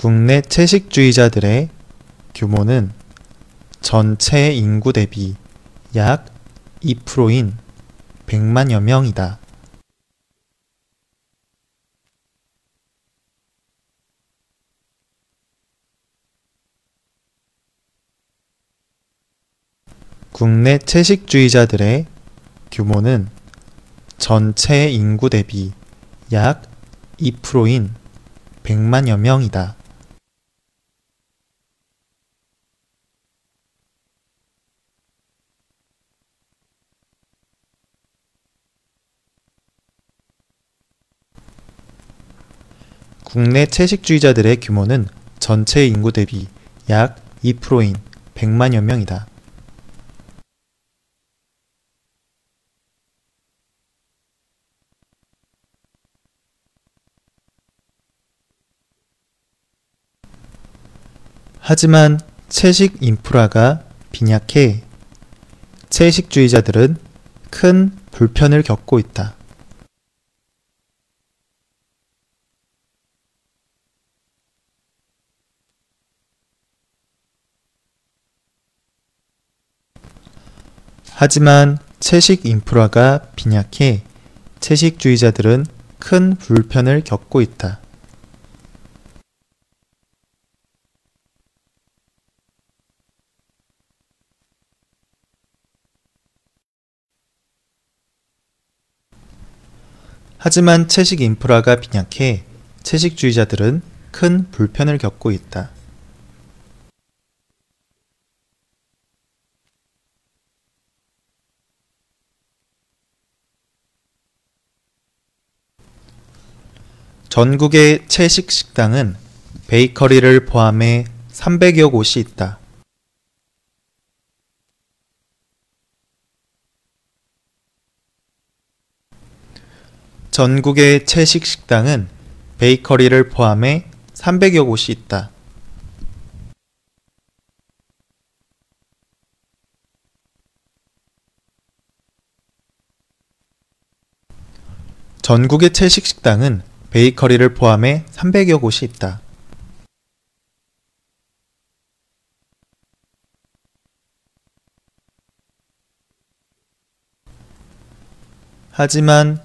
국내 채식주의자들의 규모는 전체 인구 대비 약 2%인 100만여 명이다. 국내 채식주의자들의 규모는 전체 인구 대비 약 2%인 100만여 명이다. 국내 채식주의자들의 규모는 전체 인구 대비 약 2%인 100만여 명이다. 하지만 채식 인프라가 빈약해 채식주의자들은 큰 불편을 겪고 있다. 하지만 채식 인프라가 빈약해 채식주의자들은 큰 불편을 겪고 있다. 하지만 채식 인프라가 빈약해 채식주의자들은 큰 불편을 겪고 있다. 전국의 채식 식당은 베이커리를 포함해 300여 곳이 있다. 전국의 채식 식당은 베이커리를 포함해 300여 곳이 있다. 전국의 채식 식당은 베이커리를 포함해 300여 곳이 있다. 하지만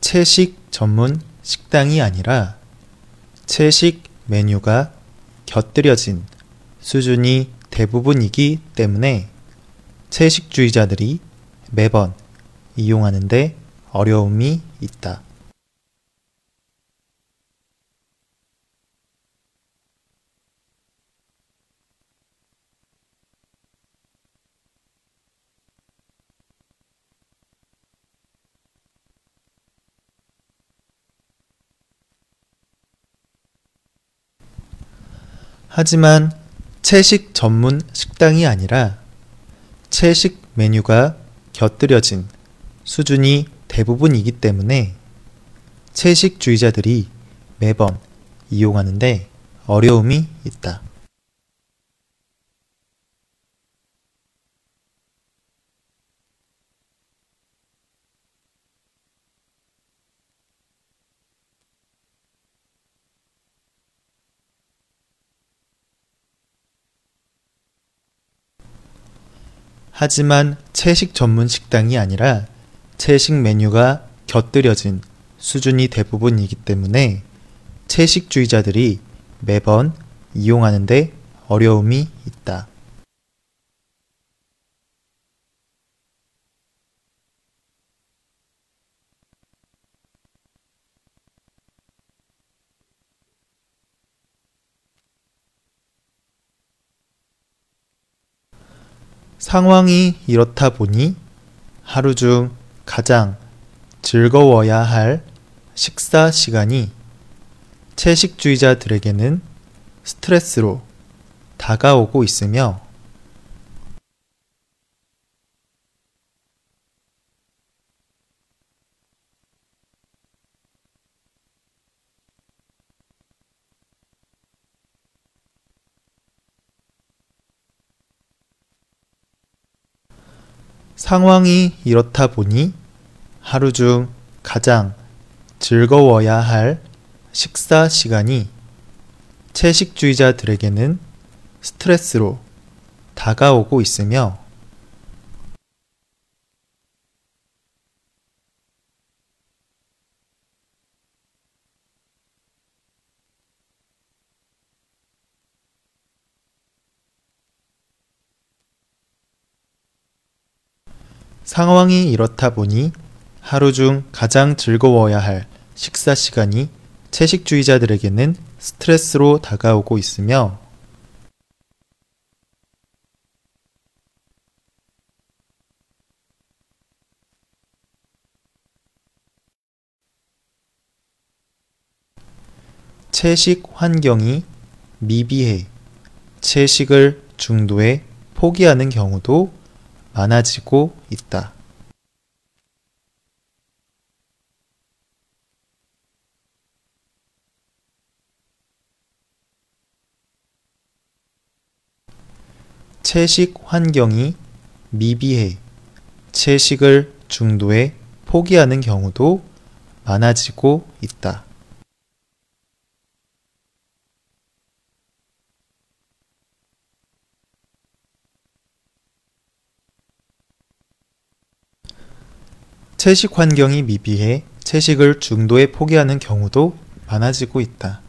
채식 전문 식당이 아니라 채식 메뉴가 곁들여진 수준이 대부분이기 때문에 채식주의자들이 매번 이용하는데 어려움이 있다. 하지만 채식 전문 식당이 아니라 채식 메뉴가 곁들여진 수준이 대부분이기 때문에 채식주의자들이 매번 이용하는데 어려움이 있다. 하지만 채식 전문 식당이 아니라 채식 메뉴가 곁들여진 수준이 대부분이기 때문에 채식주의자들이 매번 이용하는데 어려움이 있다. 상황이 이렇다 보니 하루 중 가장 즐거워야 할 식사 시간이 채식주의자들에게는 스트레스로 다가오고 있으며 상황이 이렇다 보니 하루 중 가장 즐거워야 할 식사 시간이 채식주의자들에게는 스트레스로 다가오고 있으며 상황이 이렇다 보니 하루 중 가장 즐거워야 할 식사 시간이 채식주의자들에게는 스트레스로 다가오고 있으며 채식 환경이 미비해 채식을 중도에 포기하는 경우도 많아지고 있다. 채식 환경이 미비해 채식을 중도에 포기하는 경우도 많아지고 있다. 채식 환경이 미비해 채식을 중도에 포기하는 경우도 많아지고 있다.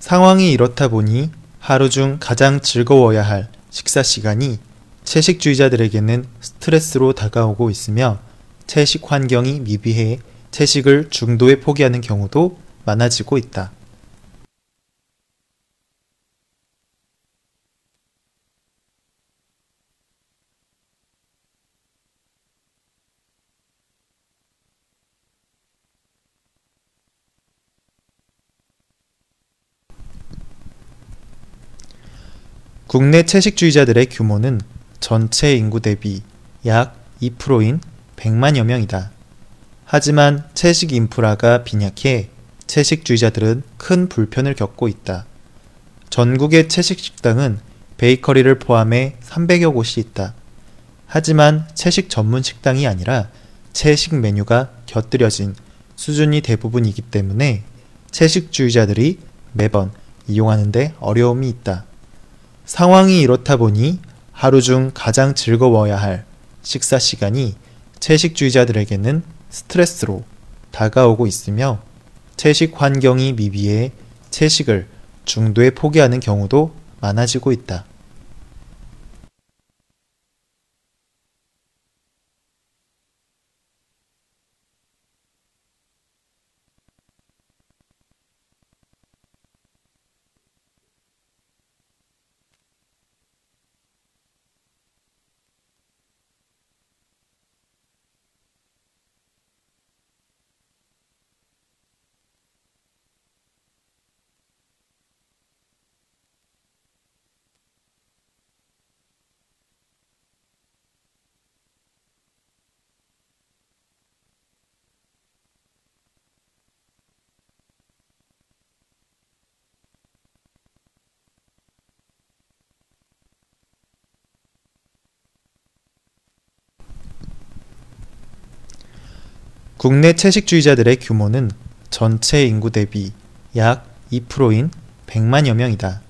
상황이 이렇다 보니 하루 중 가장 즐거워야 할 식사 시간이 채식주의자들에게는 스트레스로 다가오고 있으며 채식 환경이 미비해 채식을 중도에 포기하는 경우도 많아지고 있다. 국내 채식주의자들의 규모는 전체 인구 대비 약 2%인 100만여 명이다. 하지만 채식 인프라가 빈약해 채식주의자들은 큰 불편을 겪고 있다. 전국의 채식 식당은 베이커리를 포함해 300여 곳이 있다. 하지만 채식 전문 식당이 아니라 채식 메뉴가 곁들여진 수준이 대부분이기 때문에 채식주의자들이 매번 이용하는데 어려움이 있다. 상황이 이렇다 보니 하루 중 가장 즐거워야 할 식사 시간이 채식주의자들에게는 스트레스로 다가오고 있으며 채식 환경이 미비해 채식을 중도에 포기하는 경우도 많아지고 있다. 국내 채식주의자들의 규모는 전체 인구 대비 약 2%인 100만여 명이다.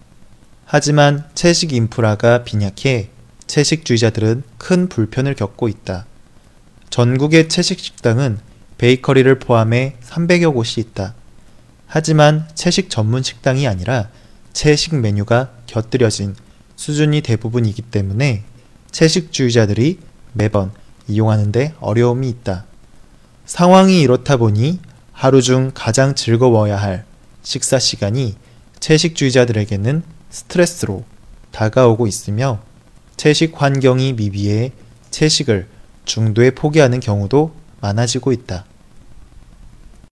하지만 채식 인프라가 빈약해 채식주의자들은 큰 불편을 겪고 있다. 전국의 채식 식당은 베이커리를 포함해 300여 곳이 있다. 하지만 채식 전문 식당이 아니라 채식 메뉴가 곁들여진 수준이 대부분이기 때문에 채식주의자들이 매번 이용하는데 어려움이 있다. 상황이 이렇다 보니 하루 중 가장 즐거워야 할 식사 시간이 채식주의자들에게는 스트레스로 다가오고 있으며 채식 환경이 미비해 채식을 중도에 포기하는 경우도 많아지고 있다.